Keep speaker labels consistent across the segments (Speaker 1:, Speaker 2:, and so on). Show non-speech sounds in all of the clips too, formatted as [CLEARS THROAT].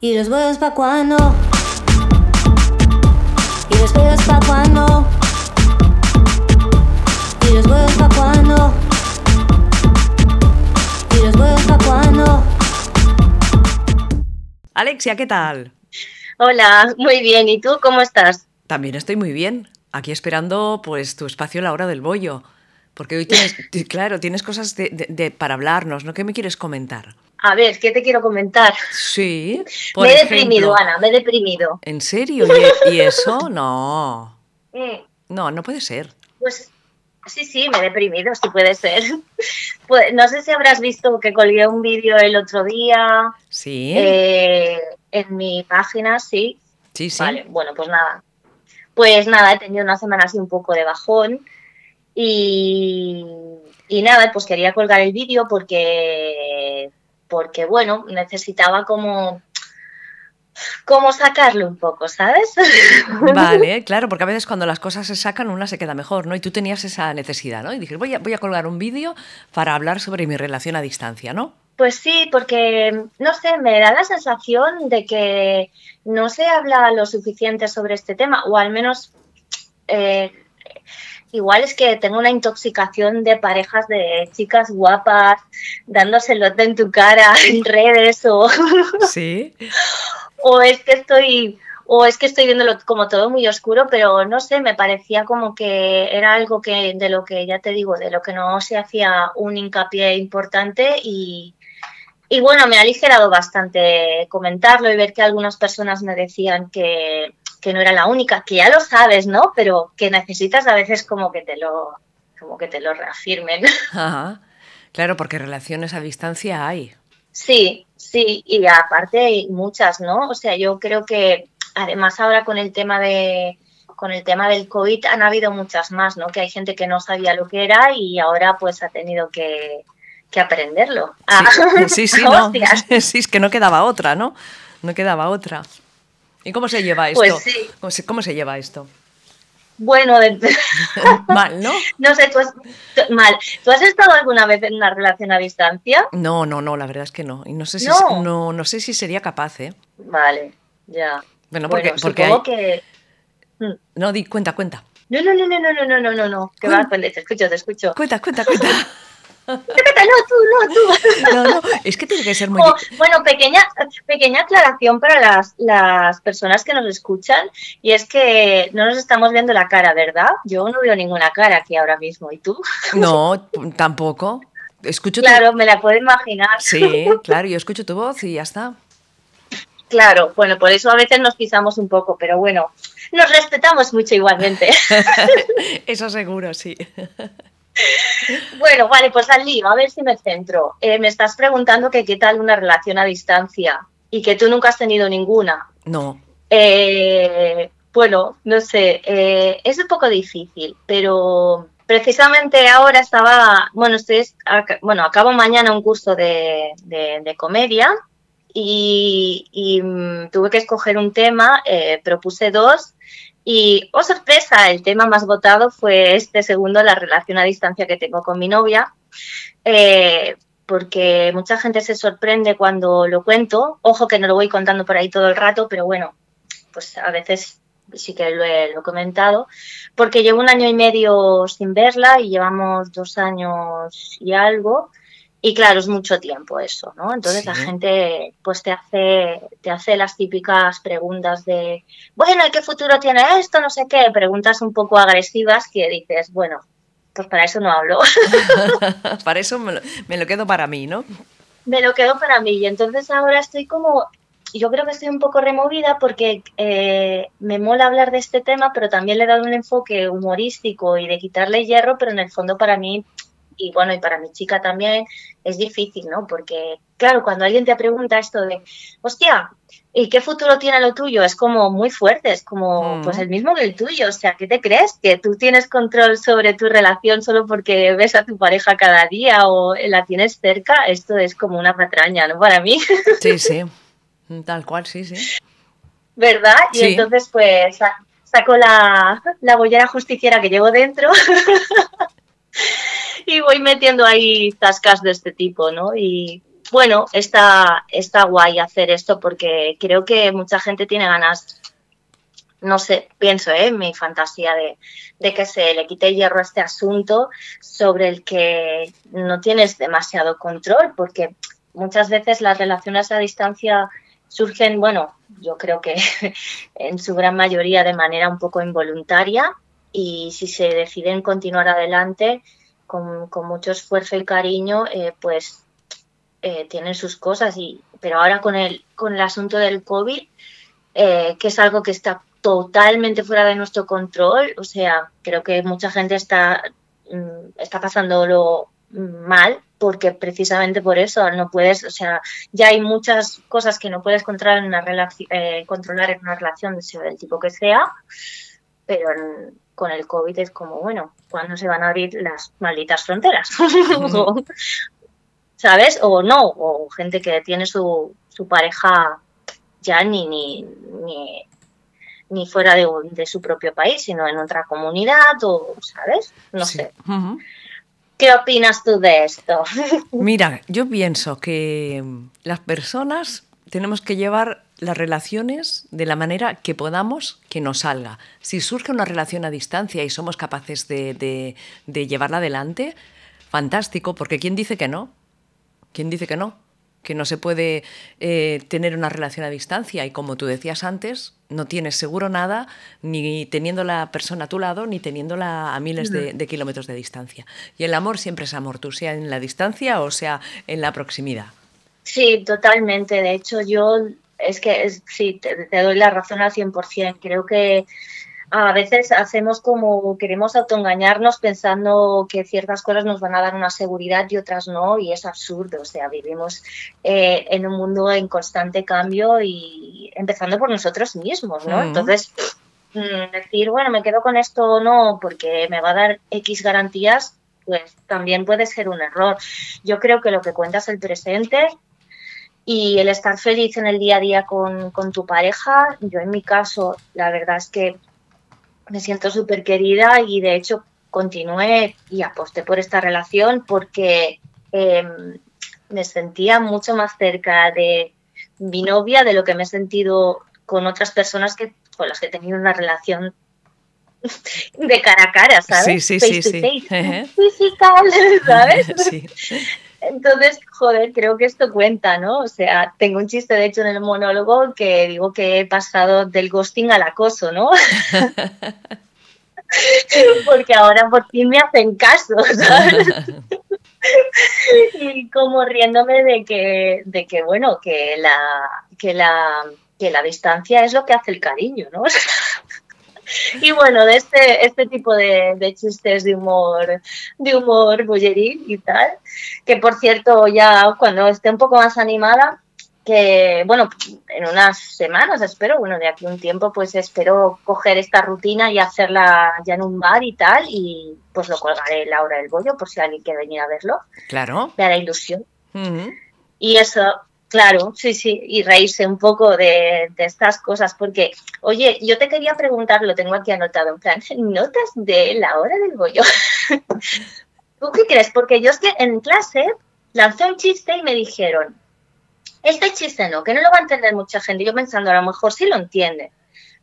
Speaker 1: ¿Y los huevos pa' cuándo? ¿Y los huevos pa' cuándo? ¿Y los huevos pa' cuándo? ¿Y los huevos pa' cuándo?
Speaker 2: Alexia, ¿qué tal?
Speaker 3: Hola, muy bien. ¿Y tú cómo estás?
Speaker 2: También estoy muy bien. Aquí esperando pues tu espacio a la hora del bollo. Porque hoy tienes, [LAUGHS] claro, tienes cosas de, de- de- para hablarnos, ¿no? ¿Qué me quieres comentar?
Speaker 3: A ver, ¿qué te quiero comentar?
Speaker 2: Sí, por
Speaker 3: me he
Speaker 2: ejemplo.
Speaker 3: deprimido, Ana, me he deprimido.
Speaker 2: ¿En serio? ¿Y, y eso? No.
Speaker 3: Mm, [LAUGHS]
Speaker 2: No, no puede ser.
Speaker 3: Pues sí, sí, me he deprimido, sí puede ser. [LAUGHS] Pues, no sé si habrás visto que colgué un vídeo el otro día
Speaker 2: Sí,
Speaker 3: eh, en mi página, sí.
Speaker 2: sí, sí.
Speaker 3: Vale, bueno, pues nada. Pues nada, he tenido una semana así un poco de bajón y, y nada, pues quería colgar el vídeo porque, porque, bueno, necesitaba como, como sacarlo un poco, ¿sabes? [LAUGHS]
Speaker 2: Vale, claro, porque a veces cuando las cosas se sacan, una se queda mejor, ¿no? Y tú tenías esa necesidad, ¿no? Y dije, voy a, voy a colgar un vídeo para hablar sobre mi relación a distancia, ¿no?
Speaker 3: Pues sí, porque, no sé, me da la sensación de que no se habla lo suficiente sobre este tema, o al menos eh, igual es que tengo una intoxicación de parejas de chicas guapas dándoselo en tu cara [LAUGHS] en redes o, [LAUGHS]
Speaker 2: Sí.
Speaker 3: o es que estoy o es que estoy viéndolo como todo muy oscuro, pero no sé, me parecía como que era algo que de lo que ya te digo, de lo que no se hacía un hincapié importante y y bueno, me ha aligerado bastante comentarlo y ver que algunas personas me decían que, que no era la única, que ya lo sabes, ¿no? Pero que necesitas a veces como que te lo, como que te lo reafirmen. [LAUGHS]
Speaker 2: Ajá. Claro, porque relaciones a distancia hay.
Speaker 3: Sí, sí, y aparte hay muchas, ¿no? O sea, yo creo que además ahora con el tema de con el tema del COVID han habido muchas más, ¿no? Que hay gente que no sabía lo que era y ahora pues ha tenido que, que aprenderlo. Ah,
Speaker 2: Sí, [LAUGHS] sí, sí, no. [LAUGHS] Sí, es que no quedaba otra, ¿no? No quedaba otra. ¿Y cómo se lleva esto?
Speaker 3: Pues sí.
Speaker 2: ¿Cómo se, cómo se lleva esto?
Speaker 3: Bueno, de- [LAUGHS]
Speaker 2: Mal, ¿no?
Speaker 3: No sé, tú has, mal. ¿Tú has estado alguna vez en una relación a distancia?
Speaker 2: No, no, no, la verdad es que no. Y no sé si,
Speaker 3: No.
Speaker 2: no, no sé si sería capaz, ¿eh?
Speaker 3: Vale, ya.
Speaker 2: Bueno, porque,
Speaker 3: bueno,
Speaker 2: porque hay-
Speaker 3: que...
Speaker 2: No, di, cuenta, cuenta.
Speaker 3: No, no, no, no, no, no, no, no, no, no. Va, te escucho, te escucho.
Speaker 2: Cuenta, cuenta, cuenta. [LAUGHS]
Speaker 3: No, tú, no, tú. [LAUGHS]
Speaker 2: No, no, es que tiene que ser muy...
Speaker 3: Oh, bueno, pequeña, pequeña aclaración para las, las personas que nos escuchan y es que no nos estamos viendo la cara, ¿verdad? Yo no veo ninguna cara aquí ahora mismo. ¿Y tú? [LAUGHS]
Speaker 2: No, tampoco. Escucho tu...
Speaker 3: Claro, me la puedo imaginar.
Speaker 2: Sí, [LAUGHS] claro, yo escucho tu voz y ya está.
Speaker 3: Claro, bueno, por eso a veces nos pisamos un poco, pero bueno, nos respetamos mucho igualmente.
Speaker 2: Eso seguro, sí.
Speaker 3: Bueno, vale, pues al lío, a ver si me centro. Eh, me estás preguntando que qué tal una relación a distancia y que tú nunca has tenido ninguna.
Speaker 2: No.
Speaker 3: Eh, bueno, no sé, eh, es un poco difícil, pero precisamente ahora estaba, bueno, estoy, bueno, acabo mañana un curso de, de- de comedia y, y, mm, tuve que escoger un tema, eh, propuse dos y, oh sorpresa, el tema más votado fue este segundo, la relación a distancia que tengo con mi novia. Eh, porque mucha gente se sorprende cuando lo cuento. Ojo que no lo voy contando por ahí todo el rato, pero bueno, pues a veces sí que lo he, lo he comentado. Porque llevo un año y medio sin verla y llevamos dos años y algo. Y claro, es mucho tiempo eso, ¿no? Entonces la gente pues te hace, te hace las típicas preguntas de, bueno, ¿y qué futuro tiene esto? No sé qué, preguntas un poco agresivas que dices, bueno, pues para eso no hablo. [LAUGHS] [LAUGHS]
Speaker 2: Para eso me lo, me lo quedo para mí, ¿no?
Speaker 3: me lo quedo para mí. Y entonces ahora estoy como, yo creo que estoy un poco removida porque eh, me mola hablar de este tema, pero también le he dado un enfoque humorístico y de quitarle hierro, pero en el fondo para mí, y bueno, y para mi chica también, es difícil, ¿no? Porque, claro, cuando alguien te pregunta esto de, hostia, ¿y qué futuro tiene lo tuyo? Es como muy fuerte, es como,
Speaker 2: Mm.
Speaker 3: pues el mismo que el tuyo. O sea, ¿qué te crees? ¿Que tú tienes control sobre tu relación solo porque ves a tu pareja cada día o la tienes cerca? Esto es como una patraña, ¿no? Para mí, [LAUGHS]
Speaker 2: Sí, sí. Tal cual, sí, sí.
Speaker 3: ¿verdad? Y
Speaker 2: Sí.
Speaker 3: entonces, pues, sa- saco la, la bollera justiciera que llevo dentro [LAUGHS] y voy metiendo ahí tascas de este tipo, ¿no? Y, bueno, está, está guay hacer esto porque creo que mucha gente tiene ganas, no sé, pienso, ¿eh? mi fantasía de, de que se le quite hierro a este asunto sobre el que no tienes demasiado control, porque muchas veces las relaciones a distancia surgen, bueno, yo creo que [LAUGHS] en su gran mayoría de manera un poco involuntaria y si se deciden continuar adelante con, con mucho esfuerzo y cariño, eh, pues eh, tienen sus cosas. Y, pero ahora con el, con el asunto del COVID, eh, que es algo que está totalmente fuera de nuestro control, o sea, creo que mucha gente está, mm, está pasándolo mal porque precisamente por eso no puedes, o sea, ya hay muchas cosas que no puedes controlar en una relación, eh, controlar en una relación, sea del tipo que sea, pero con el COVID es como, bueno, ¿cuándo se van a abrir las malditas fronteras? O- [LAUGHS] ¿Sabes? O no, o gente que tiene su, su pareja ya ni, ni, ni, ni fuera de, su propio país, sino en otra comunidad, o, ¿sabes? No
Speaker 2: Sí.
Speaker 3: sé. ¿Qué opinas tú de esto? [LAUGHS]
Speaker 2: Mira, yo pienso que las personas tenemos que llevar las relaciones de la manera que podamos que nos salga. Si surge una relación a distancia y somos capaces de, de- llevarla adelante, fantástico, porque ¿quién dice que no? ¿Quién dice que no? Que no se puede eh, tener una relación a distancia y como tú decías antes, no tienes seguro nada ni teniendo la persona a tu lado ni teniéndola a miles de, de kilómetros de distancia. Y el amor siempre es amor, tú sea en la distancia o sea en la proximidad.
Speaker 3: Sí, totalmente. De hecho, yo es que es- sí, te, te doy la razón al 100%. Creo que a veces hacemos como queremos autoengañarnos pensando que ciertas cosas nos van a dar una seguridad y otras no, y es absurdo. O sea, vivimos eh, en un mundo en constante cambio y empezando por nosotros mismos, ¿no?
Speaker 2: Ujú.
Speaker 3: Entonces, mm, decir, bueno, me quedo con esto o no porque me va a dar X garantías, pues también puede ser un error. Yo creo que lo que cuenta es el presente y el estar feliz en el día a día con, con tu pareja. Yo en mi caso, la verdad es que me siento súper querida y de hecho continué y aposté por esta relación porque eh, me sentía mucho más cerca de mi novia de lo que me he sentido con otras personas que con las que he tenido una relación [LAUGHS] de cara a cara, ¿sabes?
Speaker 2: Sí, sí,
Speaker 3: face
Speaker 2: sí,
Speaker 3: to
Speaker 2: sí.
Speaker 3: face,
Speaker 2: Ejé.
Speaker 3: physical, ¿sabes? [LAUGHS]
Speaker 2: Sí.
Speaker 3: Entonces, joder, creo que esto cuenta, ¿no? O sea, tengo un chiste, de hecho, en el monólogo que digo que he pasado del ghosting al acoso, ¿no? [LAUGHS] Porque ahora por fin me hacen caso, ¿sabes? [LAUGHS] y como riéndome de que, de que bueno, que la, que la, que la distancia es lo que hace el cariño, ¿no? Y bueno, de este, este tipo de, de chistes de humor, de humor bolleril y tal, que por cierto ya cuando esté un poco más animada, que bueno, en unas semanas espero, bueno, de aquí a un tiempo pues espero coger esta rutina y hacerla ya en un bar y tal, y pues lo colgaré en la hora del bollo por si alguien quiere venir a verlo,
Speaker 2: Claro.
Speaker 3: me hará ilusión. Y eso, claro, sí, sí, y reírse un poco de, de estas cosas, porque, oye, yo te quería preguntar, lo tengo aquí anotado, en plan, [LAUGHS] notas de la hora del bollo. [LAUGHS] ¿Tú qué crees? Porque yo es que en clase lancé un chiste y me dijeron, este chiste no, que no lo va a entender mucha gente. Yo pensando, a lo mejor sí lo entiende.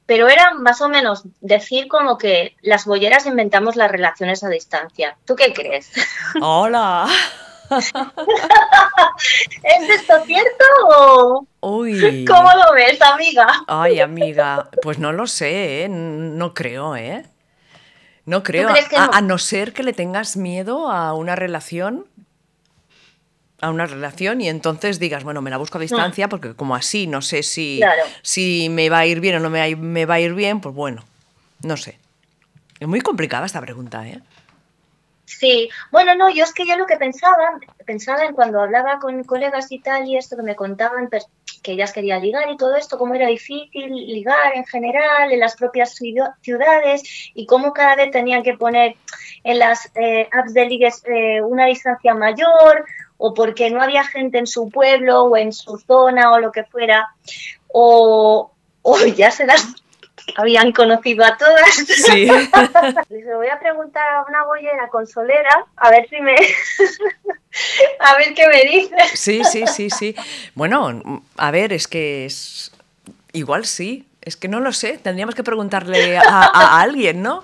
Speaker 3: Pero era más o menos decir como que las bolleras inventamos las relaciones a distancia. ¿Tú qué crees?
Speaker 2: Hola. [LAUGHS]
Speaker 3: ¿Es esto cierto o
Speaker 2: Uy.
Speaker 3: cómo lo ves, amiga?
Speaker 2: Ay, amiga, pues no lo sé, ¿eh? No creo, ¿eh? No creo, a,
Speaker 3: no?
Speaker 2: a no ser que le tengas miedo a una relación, a una relación y entonces digas, bueno, me la busco a distancia porque como así no sé si,
Speaker 3: Mm. Claro.
Speaker 2: si me va a ir bien o no me va, a ir- me va a ir bien, pues bueno, no sé. Es muy complicada esta pregunta, ¿eh?
Speaker 3: Sí, bueno, no, yo es que yo lo que pensaba, pensaba en cuando hablaba con colegas y tal y esto que me contaban que ellas querían ligar y todo esto, cómo era difícil ligar en general en las propias ciu- ciudades y cómo cada vez tenían que poner en las eh, apps de ligues eh, una distancia mayor o porque no había gente en su pueblo o en su zona o lo que fuera o [LAUGHS] ya se las habían conocido a todas.
Speaker 2: Sí. [LAUGHS]
Speaker 3: Les voy a preguntar a una boyera consolera, a ver si me... [LAUGHS] a ver qué me dice.
Speaker 2: Sí, sí, sí, sí. Bueno, a ver, es que es... Igual sí. Es que no lo sé. Tendríamos que preguntarle a, a alguien, ¿no?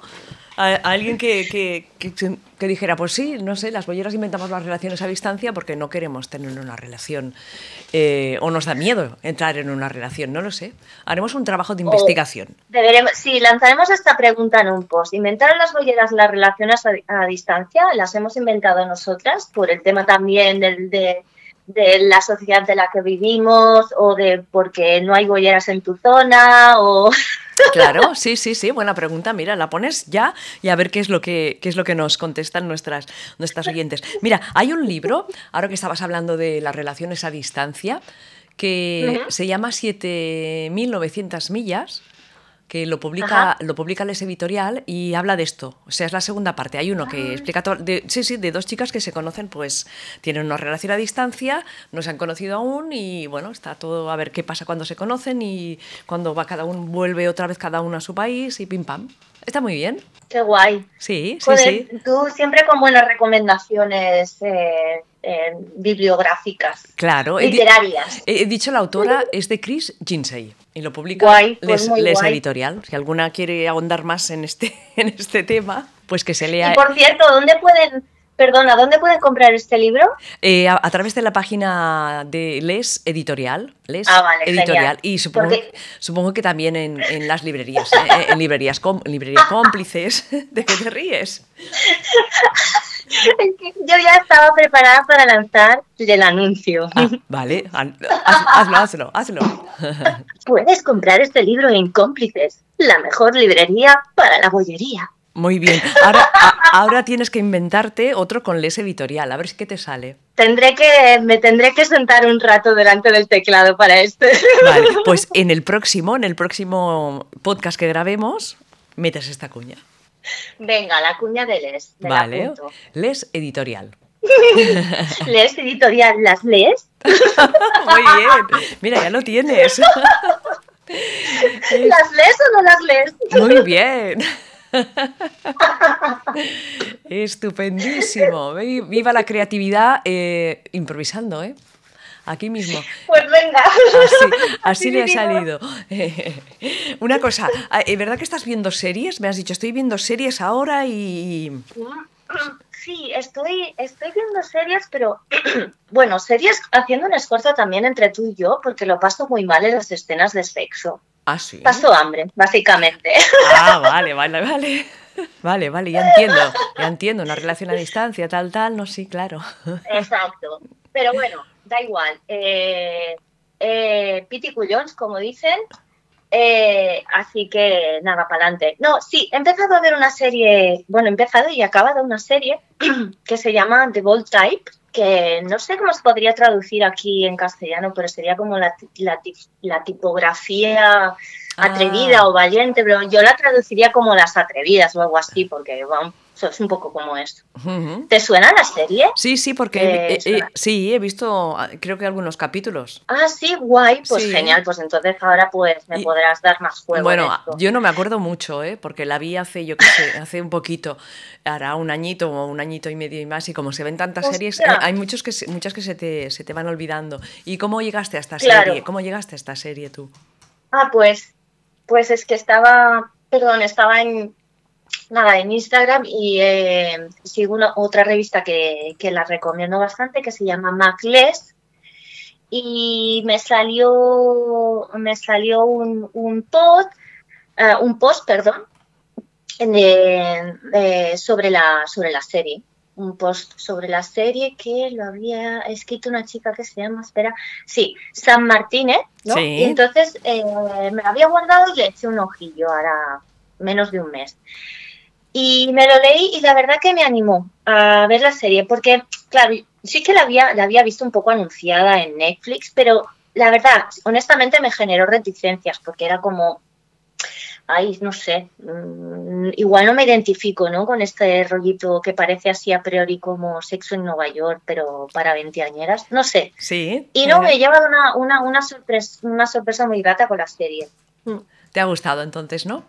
Speaker 2: A, a alguien que, que, que, que dijera, pues sí, no sé, las bolleras inventamos las relaciones a distancia porque no queremos tener una relación eh, o nos da miedo entrar en una relación, no lo sé. Haremos un trabajo de investigación.
Speaker 3: Deberemos, sí, lanzaremos esta pregunta en un post. ¿Inventaron las bolleras las relaciones a, a distancia? ¿Las hemos inventado nosotras por el tema también del, de, de la sociedad de la que vivimos o de porque no hay bolleras en tu zona o... [LAUGHS]
Speaker 2: Claro, sí, sí, sí, buena pregunta. Mira, la pones ya y a ver qué es lo que, qué es lo que nos contestan nuestras, nuestras oyentes. Mira, hay un libro, ahora que estabas hablando de las relaciones a distancia, que
Speaker 3: Ujú.
Speaker 2: se llama 7900 millas que lo publica,
Speaker 3: Ajá.
Speaker 2: lo publica Les Editorial y habla de esto. O sea, es la segunda parte. Hay uno que explica todo. De, sí, sí, de dos chicas que se conocen, pues tienen una relación a distancia, no se han conocido aún y bueno, está todo a ver qué pasa cuando se conocen y cuando va cada uno, vuelve otra vez cada uno a su país y pim pam. Está muy bien.
Speaker 3: Qué guay.
Speaker 2: Sí, sí,
Speaker 3: Joder,
Speaker 2: sí.
Speaker 3: tú siempre con buenas recomendaciones eh, eh, bibliográficas,
Speaker 2: Claro.
Speaker 3: Literarias.
Speaker 2: he dicho la autora es de Chris Jinsey y lo publica
Speaker 3: Guay, pues
Speaker 2: Les, Les. Editorial. Si alguna quiere ahondar más en este, [LAUGHS] en este tema, pues que se lea.
Speaker 3: Y por cierto, ¿dónde pueden, perdona, dónde pueden comprar este libro?
Speaker 2: Eh, a, a través de la página de Les Editorial. Les
Speaker 3: Ah, vale,
Speaker 2: Editorial.
Speaker 3: genial.
Speaker 2: Y supongo,
Speaker 3: Porque-
Speaker 2: supongo que también en, en las librerías, eh, en librerías, com- librería cómplices. [LAUGHS] ¿De qué te ríes?
Speaker 3: Yo ya estaba preparada para lanzar el anuncio.
Speaker 2: Ah, vale, haz- hazlo, hazlo, hazlo. [LAUGHS]
Speaker 3: Puedes comprar este libro en Cómplices, la mejor librería para la bollería.
Speaker 2: Muy bien. Ahora, a- ahora tienes que inventarte otro con Les Editorial, a ver si qué te sale.
Speaker 3: Tendré que, me tendré que sentar un rato delante del teclado para este.
Speaker 2: Vale, pues en el próximo, en el próximo podcast que grabemos, metes esta cuña.
Speaker 3: Venga, la cuña de Les. me
Speaker 2: Vale. Les Editorial. [LAUGHS]
Speaker 3: ¿Lees editorial? ¿Las lees? [LAUGHS]
Speaker 2: Muy bien. Mira, ya lo tienes. [LAUGHS]
Speaker 3: ¿Las lees o no las lees?
Speaker 2: Muy bien. [LAUGHS] Estupendísimo. Vi- Viva la creatividad eh, improvisando, ¿eh? Aquí mismo.
Speaker 3: Pues venga.
Speaker 2: Así, así le ha salido. [LAUGHS] Una cosa, ah, ¿es verdad que estás viendo series? Me has dicho, estoy viendo series ahora y...
Speaker 3: Sí, estoy, estoy viendo series, pero [CLEARS THROAT] bueno, series haciendo un esfuerzo también entre tú y yo, porque lo paso muy mal en las escenas de sexo.
Speaker 2: Ah, sí.
Speaker 3: Paso hambre, básicamente.
Speaker 2: Ah, vale, vale, vale. Vale, vale, ya entiendo. Ya entiendo. Una relación a distancia, tal, tal, no, sí, claro.
Speaker 3: Exacto. Pero bueno, da igual. Eh, eh, como dicen. Eh, así que nada, para adelante. No, sí, he empezado a ver una serie, bueno, he empezado y he acabado una serie [CLEARS THROAT] que se llama The Bold Type, que no sé cómo se podría traducir aquí en castellano, pero sería como la, la, la tipografía atrevida
Speaker 2: Ah.
Speaker 3: o valiente, pero yo la traduciría como las atrevidas o algo así, porque es un poco como esto. ¿Te suena la serie?
Speaker 2: Sí, sí, porque
Speaker 3: Eh,
Speaker 2: eh, eh, sí, he visto, ah, creo que algunos capítulos.
Speaker 3: Ah, sí, guay, pues
Speaker 2: Sí.
Speaker 3: genial, pues entonces ahora pues me
Speaker 2: Y-
Speaker 3: podrás dar más juego. en
Speaker 2: Bueno,
Speaker 3: esto.
Speaker 2: yo no me acuerdo mucho, ¿eh? porque la vi hace, yo qué sé, hace un poquito, hará un añito o un añito y medio y más, y como se ven tantas series,
Speaker 3: Hostia.
Speaker 2: hay, hay muchos que se- muchas que se te, se te van olvidando. ¿Y cómo llegaste a esta
Speaker 3: Claro.
Speaker 2: serie? ¿Cómo llegaste a esta serie tú?
Speaker 3: Ah, pues, pues es que estaba, perdón, estaba en nada en Instagram y eh, sigo una, otra revista que, que la recomiendo bastante que se llama Macless y me salió me salió un, un post eh, un post perdón de- de- sobre la sobre la serie un post sobre la serie que lo había escrito una chica que se llama espera sí San Martínez ¿no?
Speaker 2: Sí.
Speaker 3: y entonces eh, me lo había guardado y le eché un ojillo ahora menos de un mes y me lo leí y la verdad que me animó a ver la serie, porque, claro, sí que la había, la había visto un poco anunciada en Netflix, pero la verdad, honestamente me generó reticencias, porque era como, ay, no sé, mm, igual no me identifico, ¿no? Con este rollito que parece así a priori como sexo en Nueva York, pero para veinteañeras, no sé.
Speaker 2: Sí.
Speaker 3: Y no, me lleva una, una, una, sorpresa, una sorpresa muy grata con la serie. Mm.
Speaker 2: ¿Te ha gustado entonces, no?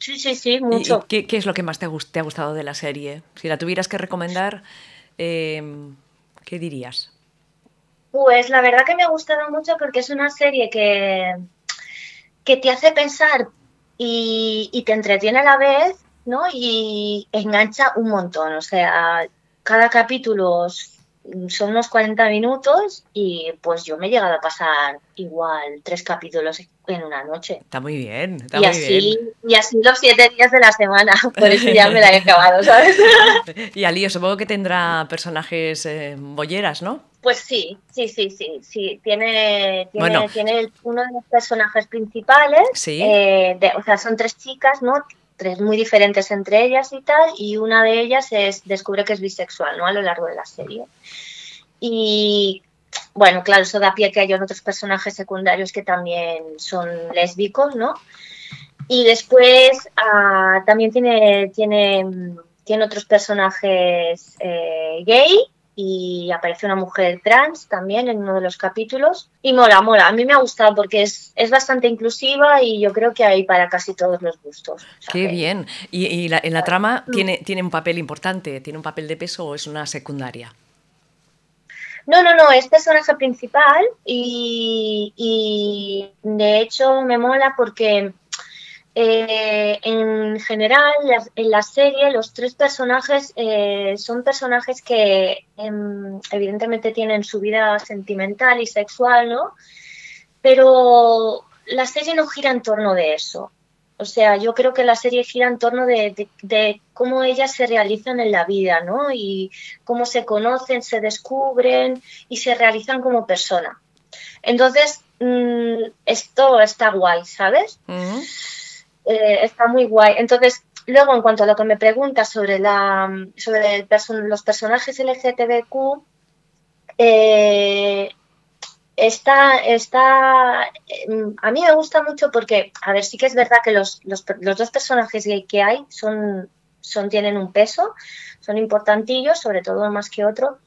Speaker 3: Sí, sí, sí,
Speaker 2: ¿Y- y
Speaker 3: mucho.
Speaker 2: qué, qué es lo que más te ha, gus- te ha gustado de la serie? Si la tuvieras que recomendar, eh, ¿qué dirías?
Speaker 3: Pues la verdad que me ha gustado mucho porque es una serie que, que te hace pensar y, y te entretiene a la vez, ¿no? Y engancha un montón. O sea, cada capítulo son unos 40 minutos y pues yo me he llegado a pasar igual tres capítulos en una noche.
Speaker 2: Está muy bien, está
Speaker 3: Y
Speaker 2: muy
Speaker 3: así,
Speaker 2: bien.
Speaker 3: y así los siete días de la semana. [LAUGHS] Por eso ya me la he acabado, ¿sabes? [LAUGHS]
Speaker 2: Y Alío, supongo que tendrá personajes eh, bolleras, ¿no?
Speaker 3: Pues sí, sí, sí, sí, sí. Tiene, tiene,
Speaker 2: Bueno.
Speaker 3: tiene uno de los personajes principales.
Speaker 2: Sí.
Speaker 3: eh, de- o sea, son tres chicas, ¿no? Tres muy diferentes entre ellas y tal. Y una de ellas es, descubre que es bisexual, ¿no? A lo largo de la serie. Y bueno, claro, eso da pie a que haya otros personajes secundarios que también son lésbicos, ¿no? Y después ah, también tiene, tiene, tiene otros personajes eh, gay y aparece una mujer trans también en uno de los capítulos. Y mola, mola. A mí me ha gustado porque es, es bastante inclusiva y yo creo que hay para casi todos los gustos. O sea
Speaker 2: Qué
Speaker 3: que-
Speaker 2: bien. ¿Y, y la- en la trama
Speaker 3: Mm.
Speaker 2: tiene, tiene un papel importante? ¿Tiene un papel de peso o es una secundaria?
Speaker 3: No, no, no, es personaje principal y, y de hecho me mola porque eh, en general en la serie los tres personajes eh, son personajes que em, evidentemente tienen su vida sentimental y sexual, ¿no? Pero la serie no gira en torno de eso. O sea, yo creo que la serie gira en torno de, cómo ellas se realizan en la vida, ¿no? Y cómo se conocen, se descubren y se realizan como persona. Entonces, mm, esto está guay, ¿sabes?
Speaker 2: Ujú.
Speaker 3: Eh, está muy guay. Entonces, luego, en cuanto a lo que me preguntas sobre, la, sobre los personajes LGTBQ, eh, está, está, em, a mí me gusta mucho porque, a ver, sí que es verdad que los, los, los dos personajes gay que hay son, son, tienen un peso, son importantillos, sobre todo más que otro,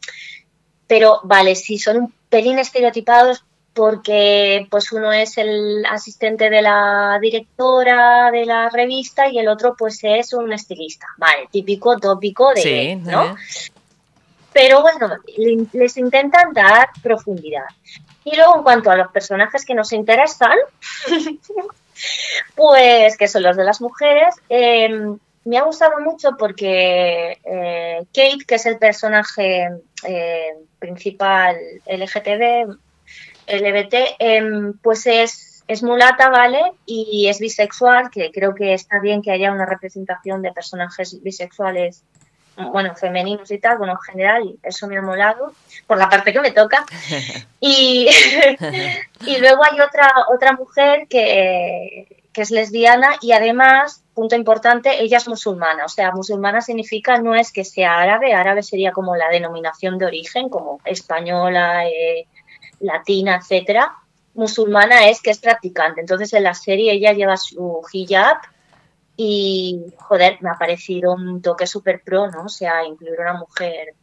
Speaker 3: pero vale, sí, son un pelín estereotipados porque pues uno es el asistente de la directora de la revista y el otro pues es un estilista, vale, típico tópico de,
Speaker 2: Sí,
Speaker 3: ¿no?
Speaker 2: ¿eh?
Speaker 3: pero bueno, le- les intentan dar profundidad. Y luego, en cuanto a los personajes que nos interesan, [LAUGHS] pues que son los de las mujeres, eh, me ha gustado mucho porque eh, Kate, que es el personaje eh, principal LGTB, LBT, em, pues es, es mulata, ¿vale? Y es bisexual, que creo que está bien que haya una representación de personajes bisexuales bueno, femeninos y tal, bueno, en general, eso me ha molado, por la parte que me toca. [LAUGHS] Y, [LAUGHS] y luego hay otra, otra mujer que, que es lesbiana y además, punto importante, ella es musulmana. O sea, musulmana significa no es que sea árabe, árabe sería como la denominación de origen, como española, eh, latina, etcétera. Musulmana es que es practicante. Entonces en la serie ella lleva su hijab y, joder, me ha parecido un toque súper pro, ¿no? O sea, incluir una mujer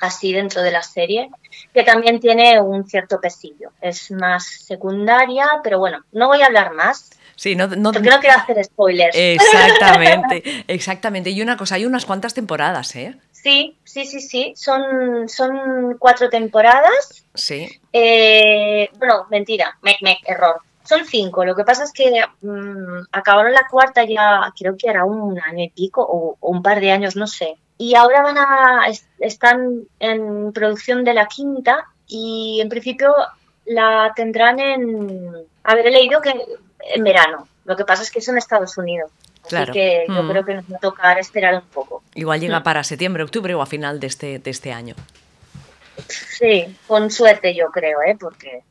Speaker 3: así dentro de la serie, que también tiene un cierto pesillo. Es más secundaria, pero bueno, no voy a hablar más,
Speaker 2: Sí, no, no-
Speaker 3: porque no quiero hacer spoilers.
Speaker 2: Exactamente, [LAUGHS] exactamente. Y una cosa, hay unas cuantas temporadas, ¿eh?
Speaker 3: Sí, sí, sí, sí, son, son cuatro temporadas.
Speaker 2: Sí.
Speaker 3: Eh, bueno, mentira, me, me- error. Son cinco. Lo que pasa es que mm, acabaron la cuarta ya, creo que era un año y pico o, o un par de años, no sé. Y ahora van a, es- están en producción de la quinta y en principio la tendrán en, haber leído que en verano. Lo que pasa es que es en Estados Unidos. Así
Speaker 2: Claro.
Speaker 3: que yo
Speaker 2: Mm.
Speaker 3: creo que nos va a tocar esperar un poco.
Speaker 2: Igual llega
Speaker 3: Mm.
Speaker 2: para septiembre, octubre o a final de este, de este año.
Speaker 3: Sí, con suerte yo creo, ¿eh? Porque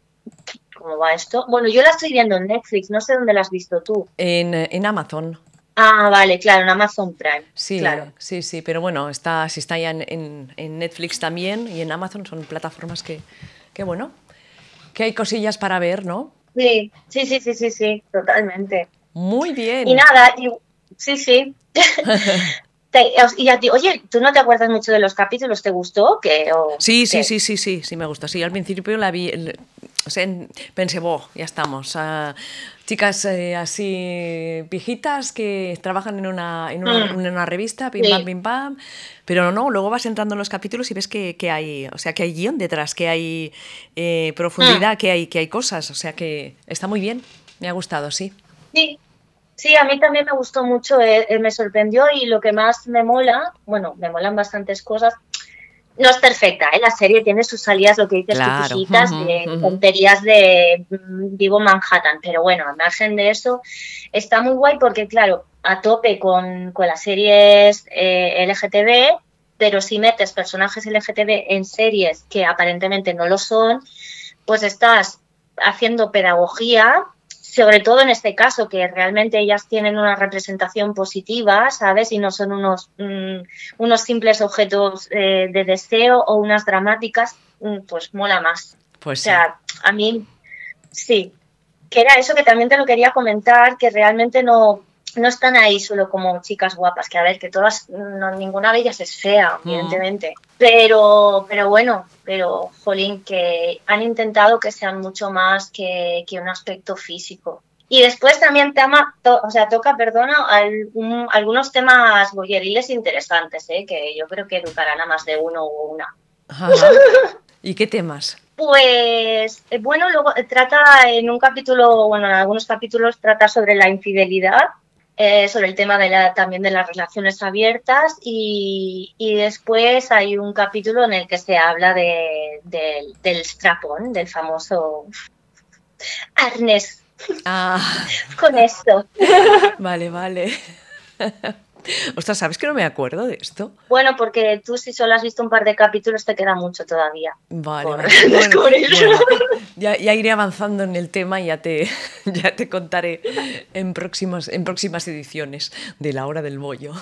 Speaker 3: cómo va esto. Bueno, yo la estoy viendo en Netflix, no sé dónde la has visto tú.
Speaker 2: En, en Amazon.
Speaker 3: Ah, vale, claro, en Amazon Prime.
Speaker 2: Sí,
Speaker 3: claro.
Speaker 2: sí, sí, pero bueno, está, si está ya en, en- en Netflix también y en Amazon son plataformas que, que bueno, que hay cosillas para ver, ¿no?
Speaker 3: Sí, sí, sí, sí, sí, sí, totalmente.
Speaker 2: Muy bien.
Speaker 3: Y nada, y- sí, sí. [LAUGHS] Te- y a ti, oye, ¿tú no te acuerdas mucho de los capítulos? ¿Te gustó? qué? ¿O
Speaker 2: Sí, sí,
Speaker 3: qué?
Speaker 2: sí, sí, sí, sí, me gusta. Sí, al principio la vi, el- O sea, en- pensé, boh, ya estamos. ah, chicas eh, así pijitas que trabajan en una, en una,
Speaker 3: Mm.
Speaker 2: en una revista, pim
Speaker 3: Sí.
Speaker 2: pam, pim pam. Pero no, luego vas entrando en los capítulos y ves que, que hay, o sea, que hay guion detrás, que hay eh, profundidad, que, hay, que hay cosas. O sea, que está muy bien. Me ha gustado, sí.
Speaker 3: Sí, sí, a mí también me gustó mucho, eh, eh, me sorprendió y lo que más me mola, bueno, me molan bastantes cosas. No es perfecta, ¿eh? la serie tiene sus salidas, lo que dices
Speaker 2: Claro,
Speaker 3: tú, de tonterías de mm, vivo Manhattan, pero bueno, al margen de eso, está muy guay porque, claro, a tope con, con las series eh, LGTB, pero si metes personajes LGTB en series que aparentemente no lo son, pues estás haciendo pedagogía, sobre todo en este caso, que realmente ellas tienen una representación positiva, ¿sabes? Y no son unos, mm, unos simples objetos eh, de deseo o unas dramáticas, mm, pues mola más.
Speaker 2: Pues
Speaker 3: O
Speaker 2: sí.
Speaker 3: sea, a mí sí, que era eso que también te lo quería comentar, que realmente no, no están ahí solo como chicas guapas, que a ver, que todas, no, ninguna de ellas es fea,
Speaker 2: Mm.
Speaker 3: evidentemente, pero, pero bueno, pero jolín, que han intentado que sean mucho más que, que un aspecto físico. Y después también tema, to- o sea, toca, perdona, algunos temas boyeriles interesantes, ¿eh? que yo creo que educarán a más de uno o una.
Speaker 2: Ajá. [LAUGHS] ¿Y qué temas?
Speaker 3: Pues eh, bueno, luego eh, trata en un capítulo, bueno, en algunos capítulos trata sobre la infidelidad, eh, sobre el tema de la, también de las relaciones abiertas y, y después hay un capítulo en el que se habla de, del- del strapón, del famoso arnés
Speaker 2: Ah,
Speaker 3: con esto. [LAUGHS]
Speaker 2: vale, vale. [LAUGHS] [LAUGHS] Ostras, ¿sabes que no me acuerdo de esto?
Speaker 3: Bueno, porque tú si solo has visto un par de capítulos te queda mucho todavía.
Speaker 2: Vale,
Speaker 3: Por
Speaker 2: vale. [LAUGHS] Bueno,
Speaker 3: descubrir. [LAUGHS]
Speaker 2: bueno, ya, ya iré avanzando en el tema y ya te, ya te contaré en próximas, en próximas ediciones de La Hora del Bollo.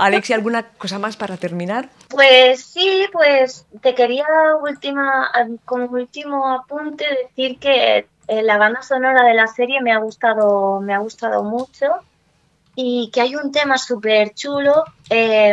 Speaker 2: Alexia, ¿alguna cosa más para terminar?
Speaker 3: Pues sí, pues te quería última, como último apunte decir que eh, la banda sonora de la serie me ha gustado, me ha gustado mucho y que hay un tema súper chulo eh,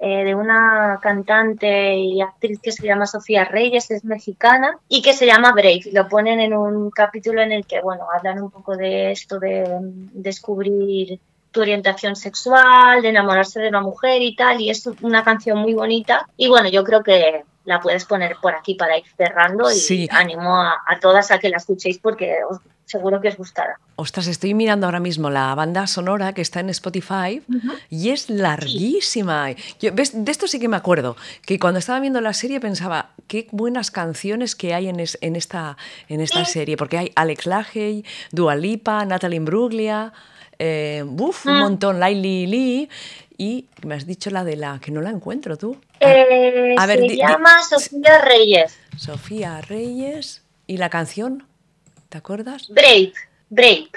Speaker 3: eh, de una cantante y actriz que se llama Sofía Reyes, es mexicana y que se llama Brave. Lo ponen en un capítulo en el que, bueno, hablan un poco de esto de mm, descubrir tu orientación sexual, de enamorarse de una mujer y tal, y es una canción muy bonita. Y bueno, yo creo que la puedes poner por aquí para ir cerrando y
Speaker 2: Sí.
Speaker 3: animo a, a todas a que la escuchéis porque os- seguro que os gustará.
Speaker 2: Ostras, estoy mirando ahora mismo la banda sonora que está en Spotify y es larguísima. Yo, ¿ves? De esto sí que me acuerdo, que cuando estaba viendo la serie pensaba, qué buenas canciones que hay en, es- en esta, en esta
Speaker 3: Sí.
Speaker 2: serie, porque hay Alex Lahey, Dua Lipa, Natalie Imbruglia, eh, uf, un
Speaker 3: Mm.
Speaker 2: montón, Laili Lee, y me has dicho la de la que no la encuentro tú.
Speaker 3: Eh,
Speaker 2: a ver,
Speaker 3: se llama Sofía Reyes.
Speaker 2: Sofía Reyes y la canción, ¿te acuerdas?
Speaker 3: Brave, Brave.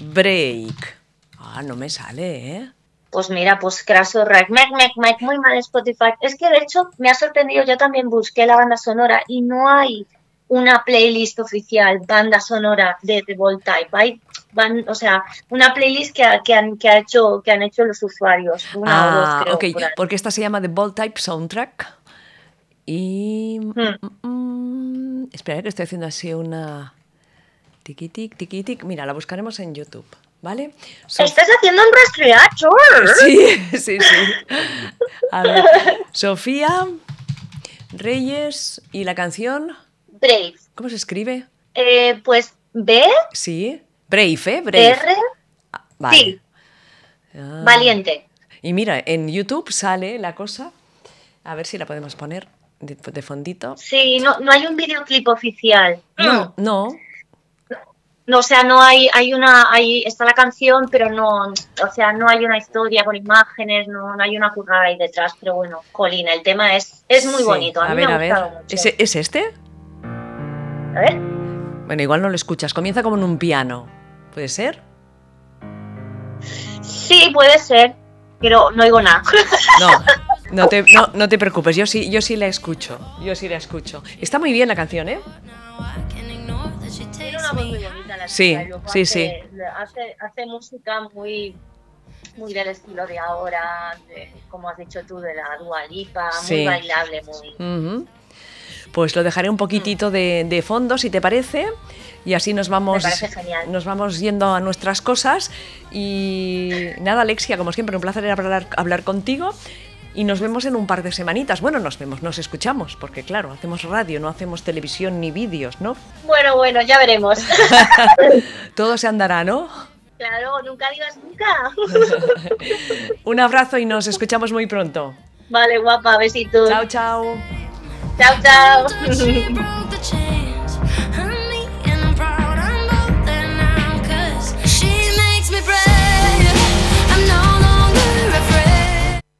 Speaker 2: Break. Ah, no me sale, ¿eh?
Speaker 3: Pues mira, pues Craso Rack, Mac, Mac, Mac, muy mal Spotify. Es que de hecho me ha sorprendido, yo también busqué la banda sonora y no hay una playlist oficial, banda sonora de Type. Hay, van, o sea, una playlist que, ha- que, han, que, ha hecho, que han hecho los usuarios. Una o dos,
Speaker 2: Ah,
Speaker 3: creo, por
Speaker 2: porque esta se llama The Ball Type Soundtrack. Y.
Speaker 3: Hmm.
Speaker 2: mm, espera, que estoy haciendo así una. Tiki tic, tiki tic. Mira, la buscaremos en YouTube, ¿vale?
Speaker 3: Estás haciendo un rastreador.
Speaker 2: Sí, [LAUGHS] sí, sí. A ver, Sofía Reyes y la canción.
Speaker 3: Brave.
Speaker 2: ¿Cómo se escribe?
Speaker 3: Eh, pues B,
Speaker 2: Sí. Brave, ¿eh? Brave.
Speaker 3: R,
Speaker 2: Ah, vale.
Speaker 3: sí,
Speaker 2: Ah.
Speaker 3: valiente.
Speaker 2: Y mira, en YouTube sale la cosa. A ver si la podemos poner de, de fondito.
Speaker 3: Sí, no, no hay un videoclip oficial.
Speaker 2: No, no.
Speaker 3: No, o sea, no hay, hay una, hay, está la canción, pero no, o sea, no hay una historia con imágenes, no, no hay una currada ahí detrás, pero bueno, Colina, el tema es, es muy
Speaker 2: Sí.
Speaker 3: bonito, a mí
Speaker 2: ver,
Speaker 3: me ha
Speaker 2: a ver.
Speaker 3: gustado mucho.
Speaker 2: ¿Es, es este?
Speaker 3: A ver,
Speaker 2: Bueno, igual no lo escuchas. Comienza como en un piano. ¿Puede ser?
Speaker 3: sí, puede ser, pero no oigo nada.
Speaker 2: No, no te, no, no te preocupes. Yo sí, yo sí la escucho. Yo sí la escucho. Está muy bien la canción, ¿eh?
Speaker 3: Tiene una voz muy bonita la
Speaker 2: Sí,
Speaker 3: chica, luego
Speaker 2: sí,
Speaker 3: hace, Hace, música muy, muy del estilo de ahora, de, como has dicho tú, de la Dua Lipa,
Speaker 2: Sí.
Speaker 3: muy bailable, muy...
Speaker 2: Pues lo dejaré un poquitito de, de fondo, si te parece. Y así nos vamos, nos vamos yendo a nuestras cosas. Y nada, Alexia, como siempre, un placer hablar, hablar contigo. Y nos vemos en un par de semanitas. Bueno, nos vemos, nos escuchamos, porque claro, hacemos radio, no hacemos televisión ni vídeos, ¿no?
Speaker 3: Bueno, bueno, ya veremos. [LAUGHS]
Speaker 2: Todo se andará, ¿no?
Speaker 3: claro, nunca digas nunca. [LAUGHS]
Speaker 2: Un abrazo y nos escuchamos muy pronto.
Speaker 3: vale, guapa, besitos.
Speaker 2: Chao, chao.
Speaker 3: Chao. chao.